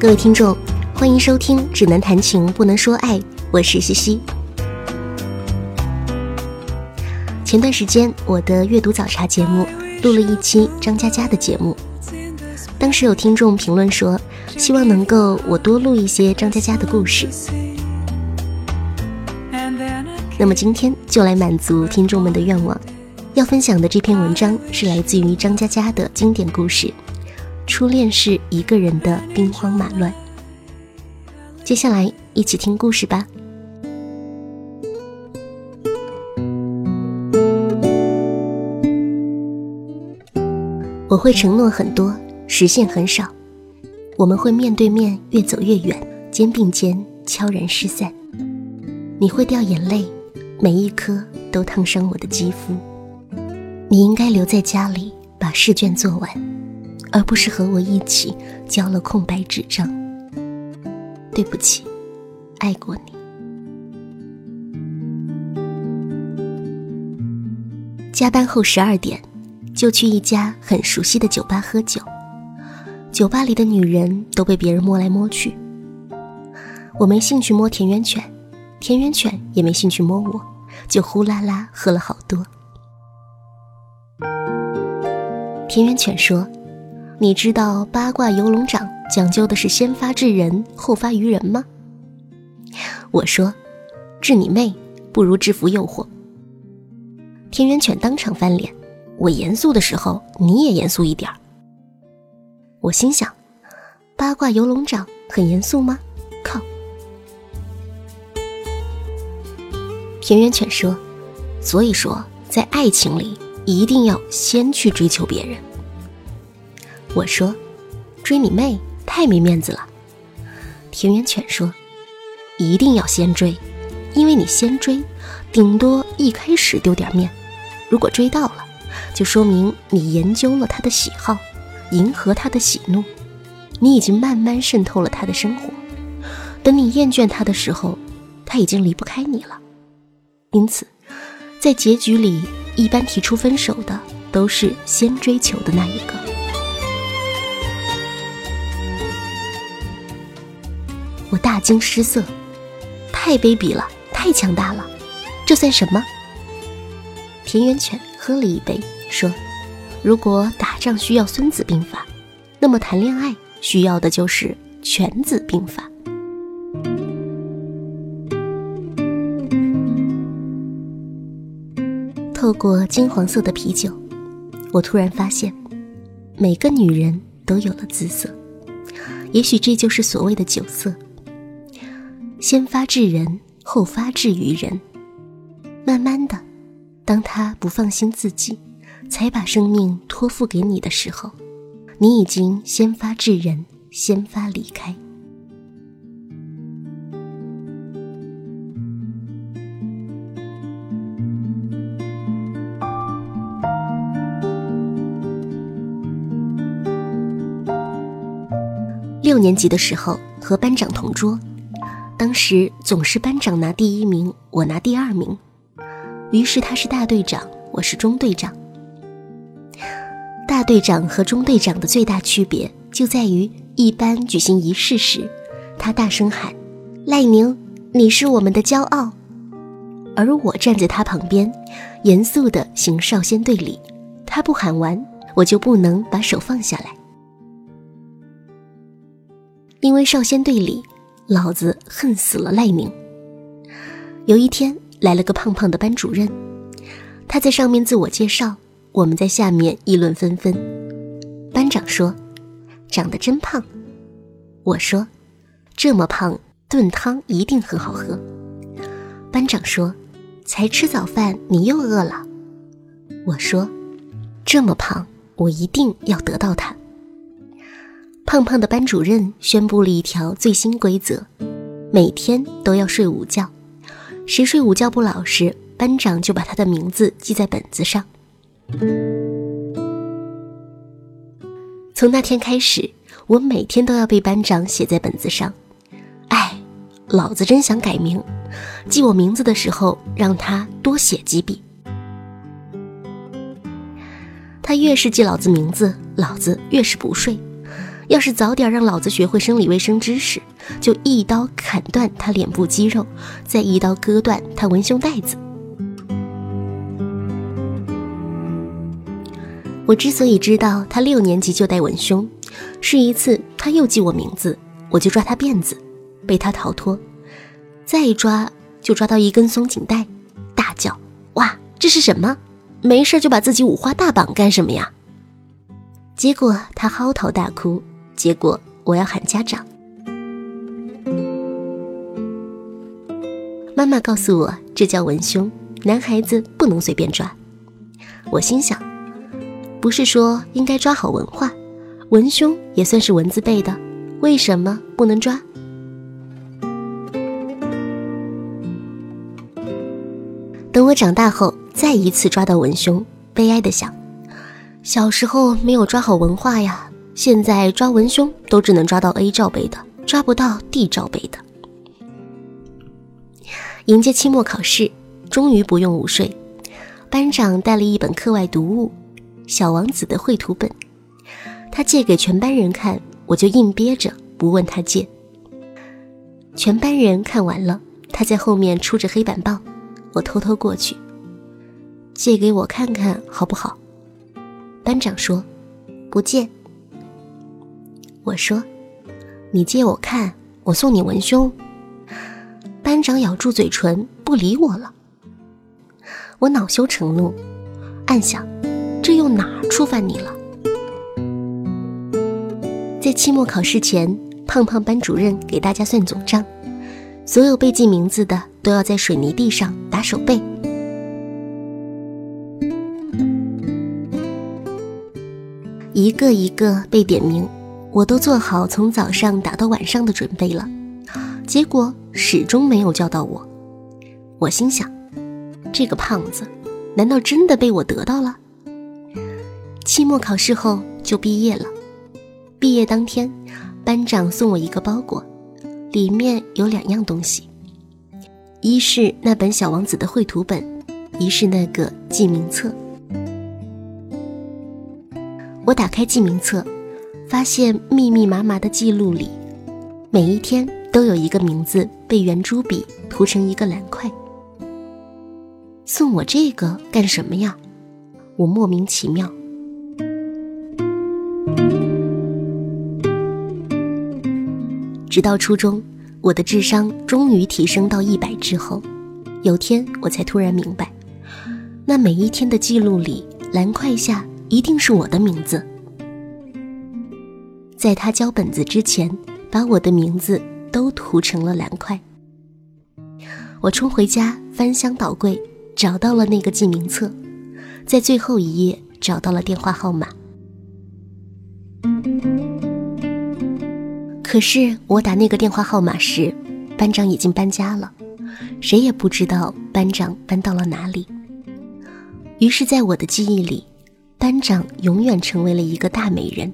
各位听众，欢迎收听《只能谈情不能说爱》，我是西西。前段时间，我的阅读早茶节目录了一期张嘉佳的节目，当时有听众评论说，希望能够我多录一些张嘉佳的故事。那么今天就来满足听众们的愿望，要分享的这篇文章是来自于张嘉佳的经典故事《初恋是一个人的兵荒马乱》。接下来一起听故事吧。我会承诺很多，实现很少。我们会面对面越走越远，肩并肩悄然失散。你会掉眼泪，每一颗都烫伤我的肌肤。你应该留在家里把试卷做完，而不是和我一起交了空白纸张。对不起，爱过你。加班后十二点。就去一家很熟悉的酒吧喝酒，酒吧里的女人都被别人摸来摸去。我没兴趣摸田园犬，田园犬也没兴趣摸我，就呼啦啦喝了好多。田园犬说：“你知道八卦游龙掌讲究的是先发制人，后发于人吗？”我说：“治你妹，不如制服诱惑。”田园犬当场翻脸。我严肃的时候，你也严肃一点儿。我心想，八卦游龙掌很严肃吗？靠！田园犬说：“所以说，在爱情里一定要先去追求别人。”我说：“追你妹，太没面子了。”田园犬说：“一定要先追，因为你先追，顶多一开始丢点面，如果追到了。”就说明你研究了他的喜好，迎合他的喜怒，你已经慢慢渗透了他的生活。等你厌倦他的时候，他已经离不开你了。因此，在结局里，一般提出分手的都是先追求的那一个。我大惊失色，太卑鄙了，太强大了，这算什么？田园犬喝了一杯。说：“如果打仗需要《孙子兵法》，那么谈恋爱需要的就是《犬子兵法》。”透过金黄色的啤酒，我突然发现，每个女人都有了姿色。也许这就是所谓的酒色。先发制人，后发制于人。慢慢的，当他不放心自己。才把生命托付给你的时候，你已经先发制人，先发离开。六年级的时候和班长同桌，当时总是班长拿第一名，我拿第二名，于是他是大队长，我是中队长。大队长和中队长的最大区别就在于，一般举行仪式时，他大声喊：“赖宁，你是我们的骄傲。”而我站在他旁边，严肃地行少先队礼。他不喊完，我就不能把手放下来。因为少先队礼，老子恨死了赖宁。有一天来了个胖胖的班主任，他在上面自我介绍。我们在下面议论纷纷。班长说：“长得真胖。”我说：“这么胖，炖汤一定很好喝。”班长说：“才吃早饭，你又饿了。”我说：“这么胖，我一定要得到他。”胖胖的班主任宣布了一条最新规则：每天都要睡午觉，谁睡午觉不老实，班长就把他的名字记在本子上。从那天开始，我每天都要被班长写在本子上。哎，老子真想改名，记我名字的时候让他多写几笔。他越是记老子名字，老子越是不睡，要是早点让老子学会生理卫生知识，就一刀砍断他脸部肌肉，再一刀割断他文胸带子。我之所以知道他六年级就带文胸，是一次他又记我名字，我就抓他辫子，被他逃脱，再一抓就抓到一根松紧带，大叫：“哇，这是什么？没事就把自己五花大绑干什么呀？”结果他嚎啕大哭。结果我要喊家长。妈妈告诉我，这叫文胸，男孩子不能随便抓。我心想，不是说应该抓好文化，文胸也算是文字背的，为什么不能抓？等我长大后，再一次抓到文胸，悲哀的想，小时候没有抓好文化呀。现在抓文胸都只能抓到 A 罩杯的，抓不到 D 罩杯的。迎接期末考试，终于不用午睡。班长带了一本课外读物《小王子》的绘图本，他借给全班人看，我就硬憋着不问他借。全班人看完了，他在后面出着黑板报，我偷偷过去，借给我看看好不好？班长说，不借。我说：“你借我看，我送你文胸。”班长咬住嘴唇，不理我了。我恼羞成怒，暗想：这又哪触犯你了？在期末考试前，胖胖班主任给大家算总账，所有被记名字的都要在水泥地上打手背，一个一个被点名。我都做好从早上打到晚上的准备了，结果始终没有叫到我。我心想，这个胖子，难道真的被我得到了？期末考试后就毕业了。毕业当天，班长送我一个包裹，里面有两样东西：一是那本小王子的绘图本，一是那个记名册。我打开记名册。发现密密麻麻的记录里，每一天都有一个名字被圆珠笔涂成一个蓝块。送我这个干什么呀？我莫名其妙。直到初中，我的智商终于提升到一百之后，有天我才突然明白，那每一天的记录里，蓝块下一定是我的名字。在他交本子之前，把我的名字都涂成了蓝块。我冲回家，翻箱倒柜，找到了那个记名册，在最后一页找到了电话号码。可是我打那个电话号码时，班长已经搬家了，谁也不知道班长搬到了哪里。于是，在我的记忆里，班长永远成为了一个大美人。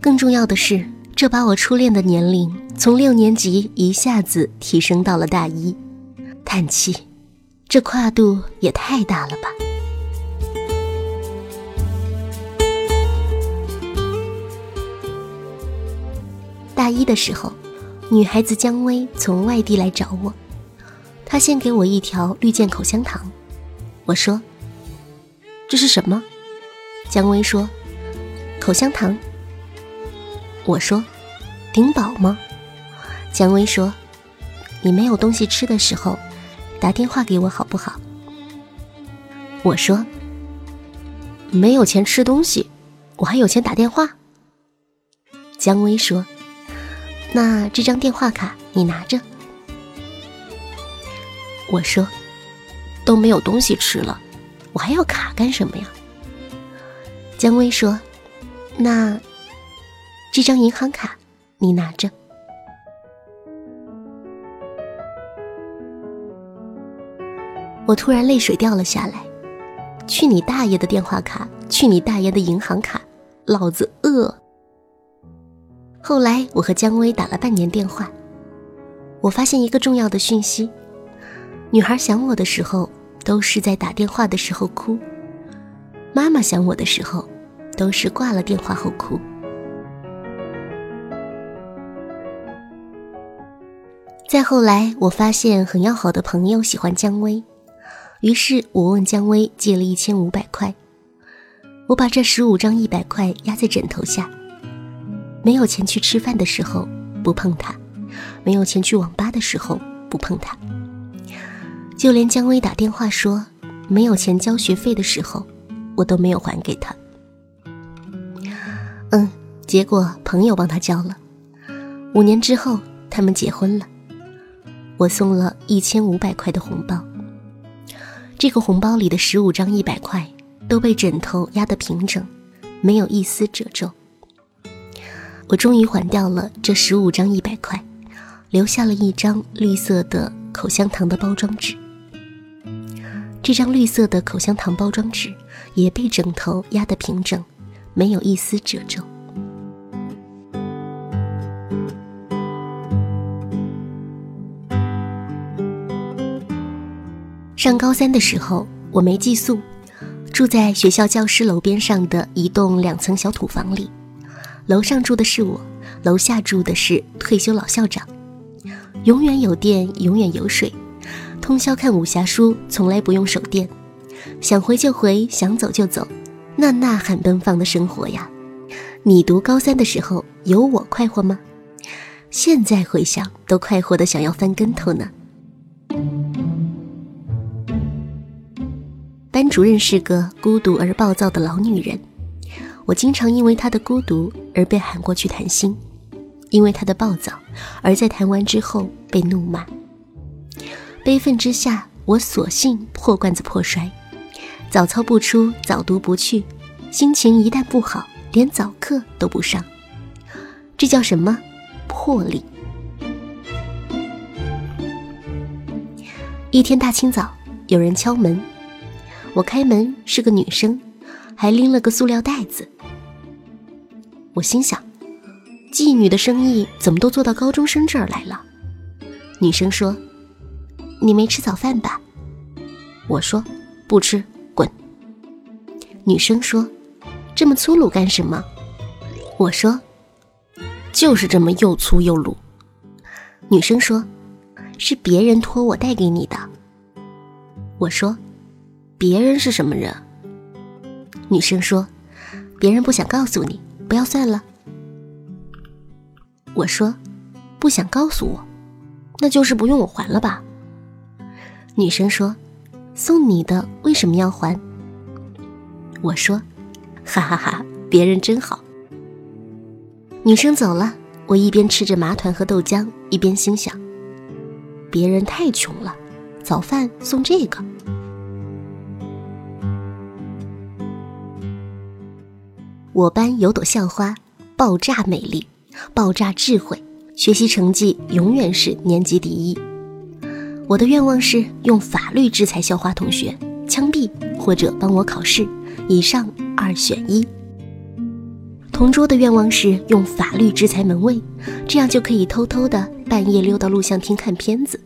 更重要的是，这把我初恋的年龄从六年级一下子提升到了大一。叹气，这跨度也太大了吧！大一的时候，女孩子姜薇从外地来找我，她先给我一条绿箭口香糖。我说：“这是什么？”姜薇说：“口香糖。”我说：“顶饱吗？”姜薇说：“你没有东西吃的时候，打电话给我好不好？”我说：“没有钱吃东西，我还有钱打电话。”姜薇说：“那这张电话卡你拿着。”我说：“都没有东西吃了，我还要卡干什么呀？”姜薇说：“那……”这张银行卡，你拿着。我突然泪水掉了下来。去你大爷的电话卡！去你大爷的银行卡！老子饿。后来我和姜薇打了半年电话，我发现一个重要的讯息：女孩想我的时候，都是在打电话的时候哭；妈妈想我的时候，都是挂了电话后哭。再后来，我发现很要好的朋友喜欢姜薇，于是我问姜薇借了一千五百块。我把这十五张一百块压在枕头下，没有钱去吃饭的时候不碰它，没有钱去网吧的时候不碰它，就连姜薇打电话说没有钱交学费的时候，我都没有还给他。嗯，结果朋友帮他交了。五年之后，他们结婚了。我送了一千五百块的红包，这个红包里的十五张一百块都被枕头压得平整，没有一丝褶皱。我终于还掉了这十五张一百块，留下了一张绿色的口香糖的包装纸。这张绿色的口香糖包装纸也被枕头压得平整，没有一丝褶皱。上高三的时候，我没寄宿，住在学校教师楼边上的一栋两层小土房里。楼上住的是我，楼下住的是退休老校长。永远有电，永远有水，通宵看武侠书，从来不用手电。想回就回，想走就走，那呐喊奔放的生活呀！你读高三的时候有我快活吗？现在回想，都快活的想要翻跟头呢。班主任是个孤独而暴躁的老女人，我经常因为她的孤独而被喊过去谈心，因为她的暴躁而在谈完之后被怒骂。悲愤之下，我索性破罐子破摔，早操不出，早读不去，心情一旦不好，连早课都不上。这叫什么？魄力。一天大清早，有人敲门。我开门是个女生，还拎了个塑料袋子。我心想，妓女的生意怎么都做到高中生这儿来了？女生说：“你没吃早饭吧？”我说：“不吃，滚。”女生说：“这么粗鲁干什么？”我说：“就是这么又粗又鲁。”女生说：“是别人托我带给你的。”我说。别人是什么人？女生说：“别人不想告诉你，不要算了。”我说：“不想告诉我，那就是不用我还了吧？”女生说：“送你的为什么要还？”我说：“哈哈哈，别人真好。”女生走了，我一边吃着麻团和豆浆，一边心想：“别人太穷了，早饭送这个。”我班有朵校花，爆炸美丽，爆炸智慧，学习成绩永远是年级第一。我的愿望是用法律制裁校花同学，枪毙或者帮我考试，以上二选一。同桌的愿望是用法律制裁门卫，这样就可以偷偷的半夜溜到录像厅看片子，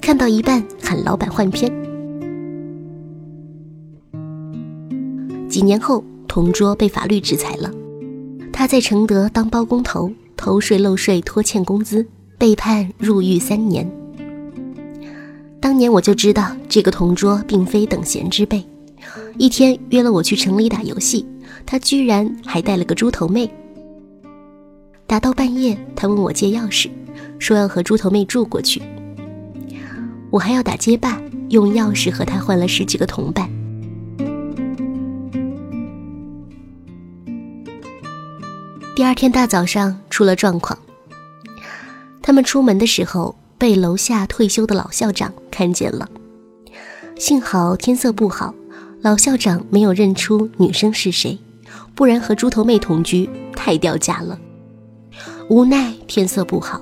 看到一半喊老板换片。几年后。同桌被法律制裁了，他在承德当包工头，偷税漏税拖欠工资，被判入狱三年。当年我就知道这个同桌并非等闲之辈，一天约了我去城里打游戏，他居然还带了个猪头妹。打到半夜，他问我借钥匙，说要和猪头妹住过去。我还要打街霸，用钥匙和他换了十几个同伴。第二天大早上出了状况。他们出门的时候被楼下退休的老校长看见了。幸好天色不好，老校长没有认出女生是谁，不然和猪头妹同居太掉价了。无奈天色不好，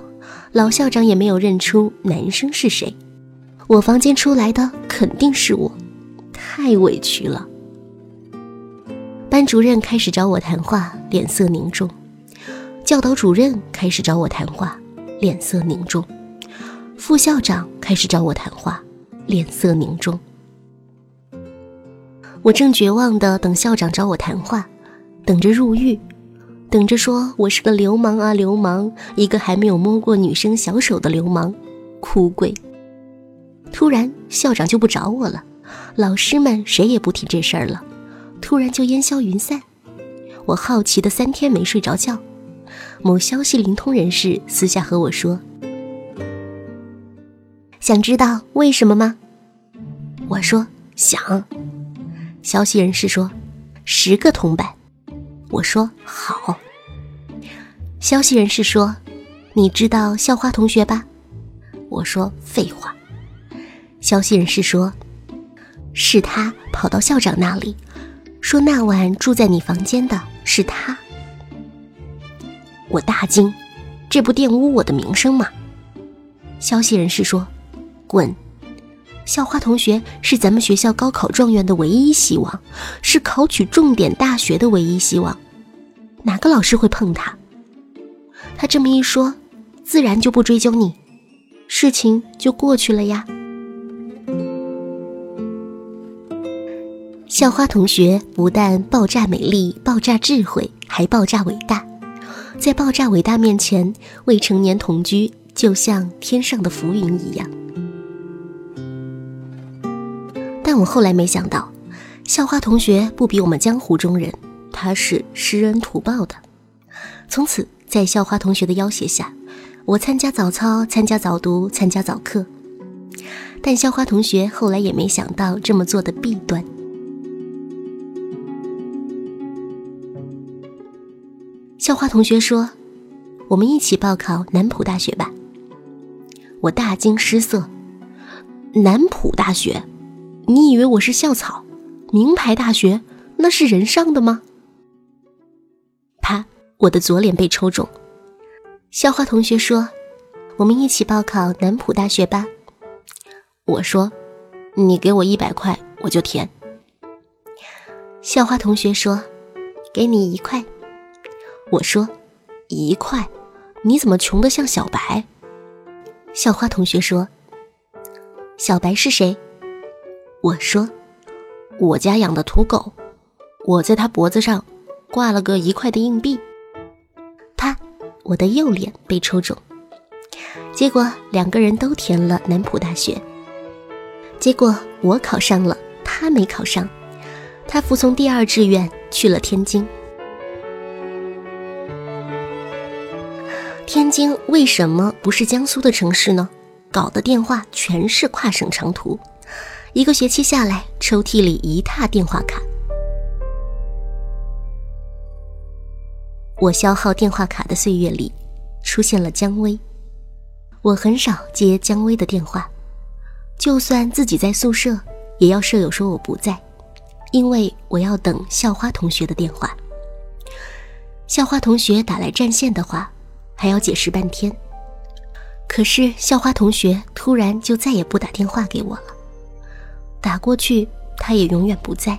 老校长也没有认出男生是谁。我房间出来的肯定是我，太委屈了。班主任开始找我谈话，脸色凝重。教导主任开始找我谈话，脸色凝重；副校长开始找我谈话，脸色凝重。我正绝望的等校长找我谈话，等着入狱，等着说我是个流氓啊流氓，一个还没有摸过女生小手的流氓，哭鬼。突然，校长就不找我了，老师们谁也不提这事儿了，突然就烟消云散。我好奇的三天没睡着觉。某消息灵通人士私下和我说：“想知道为什么吗？”我说：“想。”消息人士说：“十个铜板。”我说：“好。”消息人士说：“你知道校花同学吧？”我说：“废话。”消息人士说：“是他跑到校长那里，说那晚住在你房间的是他。”我大惊，这不玷污我的名声吗？消息人士说：“滚！校花同学是咱们学校高考状元的唯一希望，是考取重点大学的唯一希望，哪个老师会碰他？他这么一说，自然就不追究你，事情就过去了呀。”校花同学不但爆炸美丽、爆炸智慧，还爆炸伟大。在爆炸伟大面前，未成年同居就像天上的浮云一样。但我后来没想到，校花同学不比我们江湖中人，他是施恩图报的。从此，在校花同学的要挟下，我参加早操，参加早读，参加早课。但校花同学后来也没想到这么做的弊端。校花同学说：“我们一起报考南浦大学吧。”我大惊失色。南浦大学？你以为我是校草？名牌大学那是人上的吗？啪！我的左脸被抽中。校花同学说：“我们一起报考南浦大学吧。”我说：“你给我一百块，我就填。”校花同学说：“给你一块。”我说：“一块，你怎么穷得像小白？”校花同学说：“小白是谁？”我说：“我家养的土狗，我在他脖子上挂了个一块的硬币。”啪！我的右脸被抽中。结果两个人都填了南浦大学。结果我考上了，他没考上，他服从第二志愿去了天津。天津为什么不是江苏的城市呢？搞的电话全是跨省长途，一个学期下来，抽屉里一沓电话卡。我消耗电话卡的岁月里，出现了姜薇。我很少接姜薇的电话，就算自己在宿舍，也要舍友说我不在，因为我要等校花同学的电话。校花同学打来占线的话。还要解释半天，可是校花同学突然就再也不打电话给我了，打过去他也永远不在。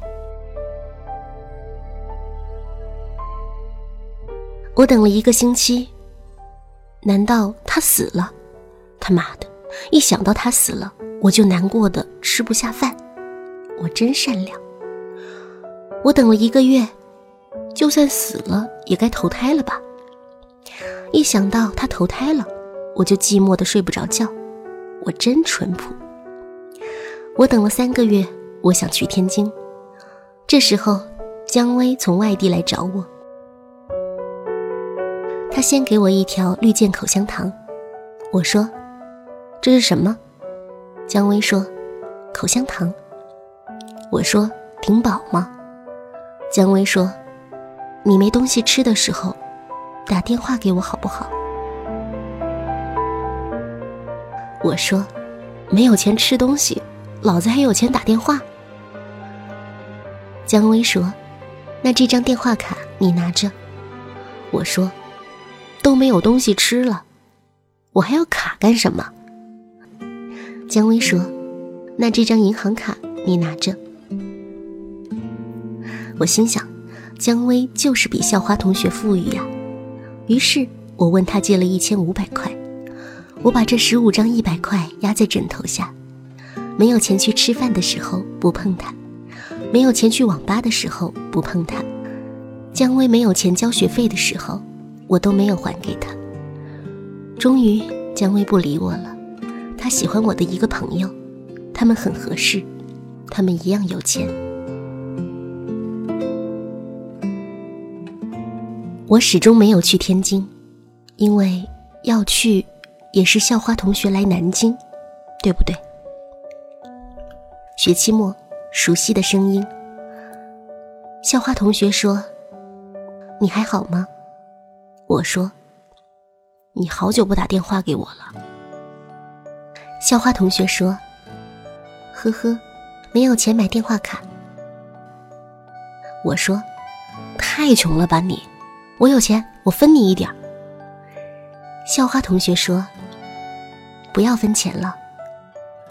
我等了一个星期，难道他死了？他妈的，一想到他死了，我就难过的吃不下饭。我真善良。我等了一个月，就算死了也该投胎了吧。一想到他投胎了，我就寂寞的睡不着觉。我真淳朴。我等了三个月，我想去天津。这时候，姜薇从外地来找我。他先给我一条绿箭口香糖。我说：“这是什么？”姜薇说：“口香糖。”我说：“挺饱吗？”姜薇说：“你没东西吃的时候。”打电话给我好不好？我说，没有钱吃东西，老子还有钱打电话。姜薇说：“那这张电话卡你拿着。”我说：“都没有东西吃了，我还要卡干什么？”姜薇说：“那这张银行卡你拿着。”我心想，姜薇就是比校花同学富裕呀。于是我问他借了一千五百块，我把这十五张一百块压在枕头下，没有钱去吃饭的时候不碰它，没有钱去网吧的时候不碰它，姜薇没有钱交学费的时候，我都没有还给他。终于姜薇不理我了，他喜欢我的一个朋友，他们很合适，他们一样有钱。我始终没有去天津，因为要去，也是校花同学来南京，对不对？学期末，熟悉的声音。校花同学说：“你还好吗？”我说：“你好久不打电话给我了。”校花同学说：“呵呵，没有钱买电话卡。”我说：“太穷了吧你！我有钱，我分你一点。”校花同学说：“不要分钱了，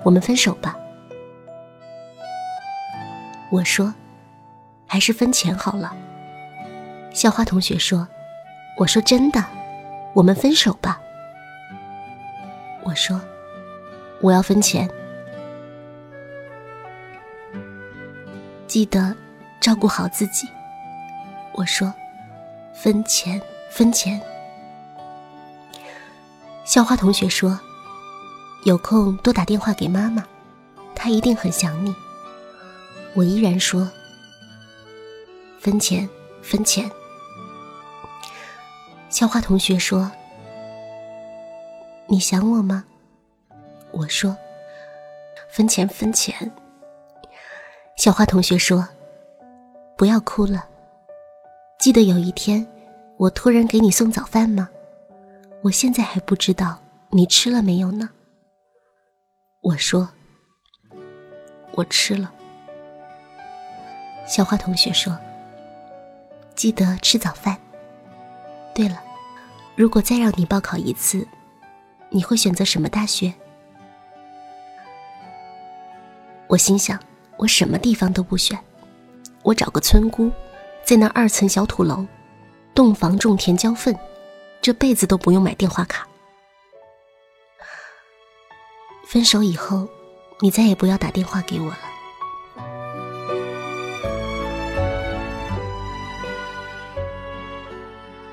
我们分手吧。”我说：“还是分钱好了。”校花同学说：“我说真的，我们分手吧。”我说。我要分钱，记得照顾好自己。我说，分钱，分钱。校花同学说，有空多打电话给妈妈，她一定很想你。我依然说，分钱，分钱。校花同学说，你想我吗？我说：“分钱分钱。”校花同学说：“不要哭了。记得有一天，我托人给你送早饭吗？我现在还不知道你吃了没有呢。”我说：“我吃了。”小花同学说：“记得吃早饭。对了，如果再让你报考一次，你会选择什么大学？”我心想，我什么地方都不选，我找个村姑，在那二层小土楼，洞房种田浇粪，这辈子都不用买电话卡。分手以后，你再也不要打电话给我了。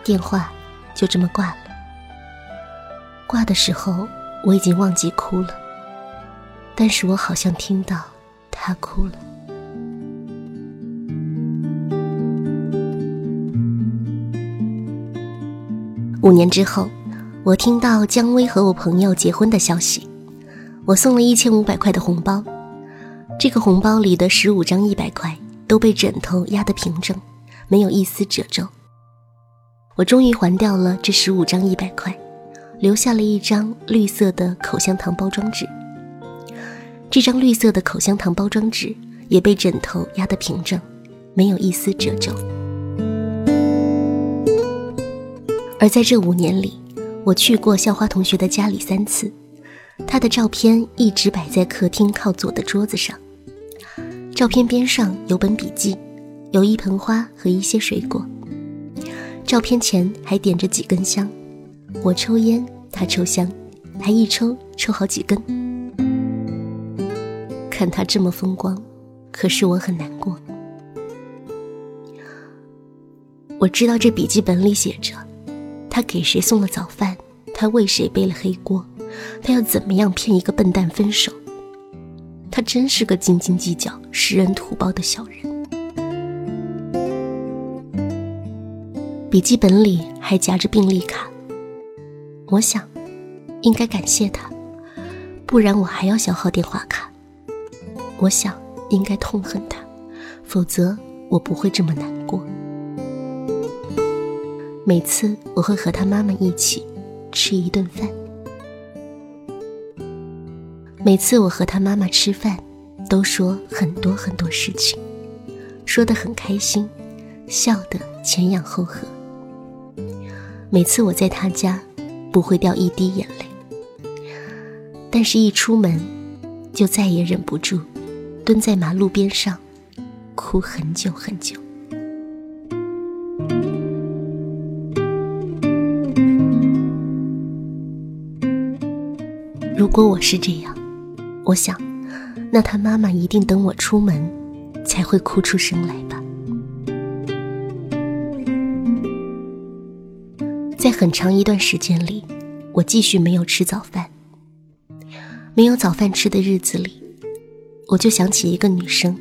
电话就这么挂了。挂的时候，我已经忘记哭了。但是我好像听到他哭了。五年之后，我听到姜薇和我朋友结婚的消息，我送了一千五百块的红包，这个红包里的十五张一百块都被枕头压得平整，没有一丝褶皱。我终于还掉了这十五张一百块，留下了一张绿色的口香糖包装纸。这张绿色的口香糖包装纸也被枕头压得平整，没有一丝褶皱。而在这五年里，我去过校花同学的家里三次，她的照片一直摆在客厅靠左的桌子上。照片边上有本笔记，有一盆花和一些水果。照片前还点着几根香，我抽烟，他抽香，还一抽抽好几根。看他这么风光，可是我很难过。我知道这笔记本里写着，他给谁送了早饭，他为谁背了黑锅，他要怎么样骗一个笨蛋分手。他真是个斤斤计较、食人图包的小人。笔记本里还夹着病历卡，我想，应该感谢他，不然我还要消耗电话卡。我想应该痛恨他，否则我不会这么难过。每次我会和他妈妈一起吃一顿饭，每次我和他妈妈吃饭，都说很多很多事情，说得很开心，笑得前仰后合。每次我在他家，不会掉一滴眼泪，但是一出门，就再也忍不住。蹲在马路边上，哭很久很久。如果我是这样，我想，那他妈妈一定等我出门，才会哭出声来吧。在很长一段时间里，我继续没有吃早饭。没有早饭吃的日子里，我就想起一个女生。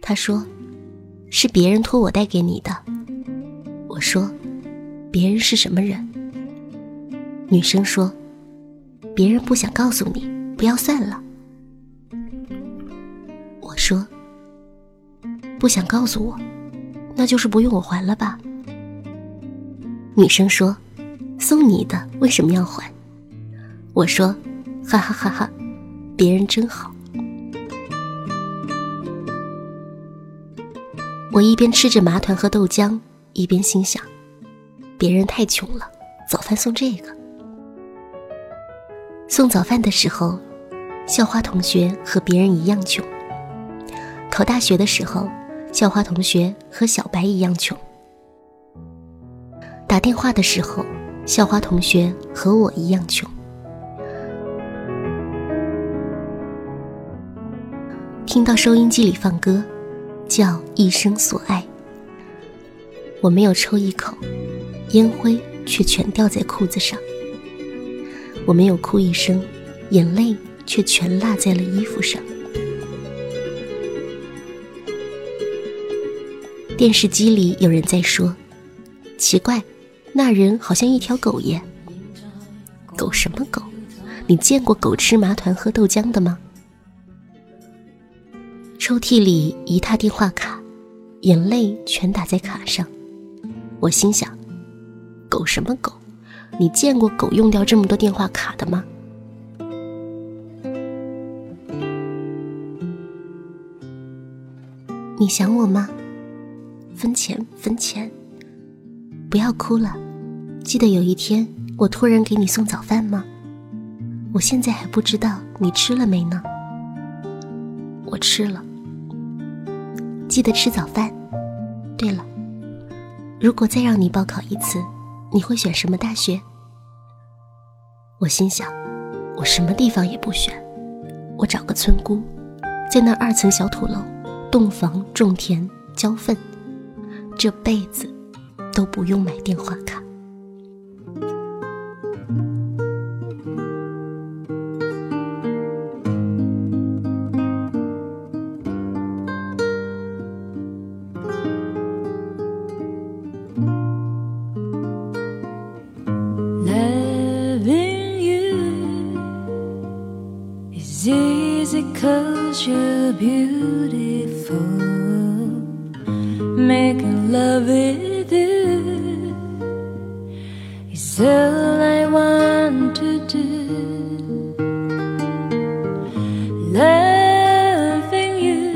她说：“是别人托我带给你的。”我说：“别人是什么人？”女生说：“别人不想告诉你，不要算了。”我说：“不想告诉我，那就是不用我还了吧？”女生说：“送你的为什么要还？”我说。哈哈哈哈，别人真好。我一边吃着麻团和豆浆，一边心想：别人太穷了，早饭送这个。送早饭的时候，校花同学和别人一样穷；考大学的时候，校花同学和小白一样穷；打电话的时候，校花同学和我一样穷。听到收音机里放歌，叫《一生所爱》。我没有抽一口，烟灰却全掉在裤子上。我没有哭一声，眼泪却全落在了衣服上。电视机里有人在说：“奇怪，那人好像一条狗耶。”狗什么狗？你见过狗吃麻团喝豆浆的吗？抽屉里一沓电话卡，眼泪全打在卡上。我心想：狗什么狗？你见过狗用掉这么多电话卡的吗？你想我吗？分钱，分钱！不要哭了。记得有一天我托人给你送早饭吗？我现在还不知道你吃了没呢。我吃了。记得吃早饭。对了，如果再让你报考一次，你会选什么大学？我心想，我什么地方也不选，我找个村姑，在那二层小土楼，洞房种田浇粪，这辈子都不用买电话卡。Beautiful. Making love with you is all I want to do. Loving you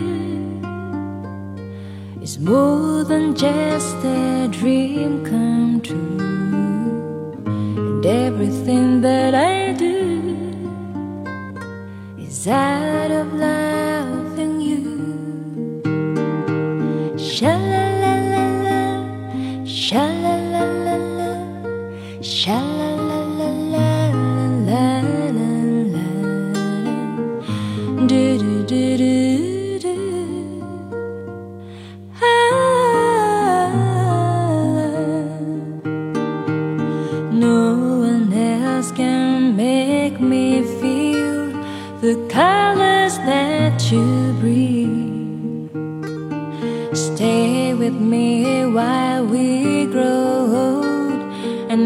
is more than just a dream come true. And everything that I do is out of love.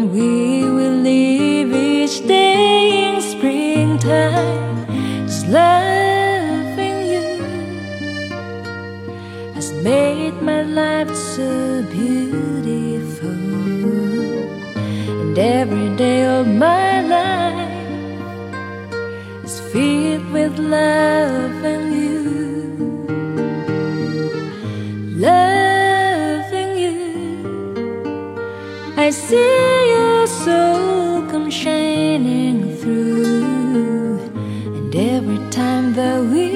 And we will live each day in springtime. Cause loving you has made my life so beautiful, and every day of my life is filled with loving you, loving you. I see soul come shining through, and every time that we,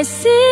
mas se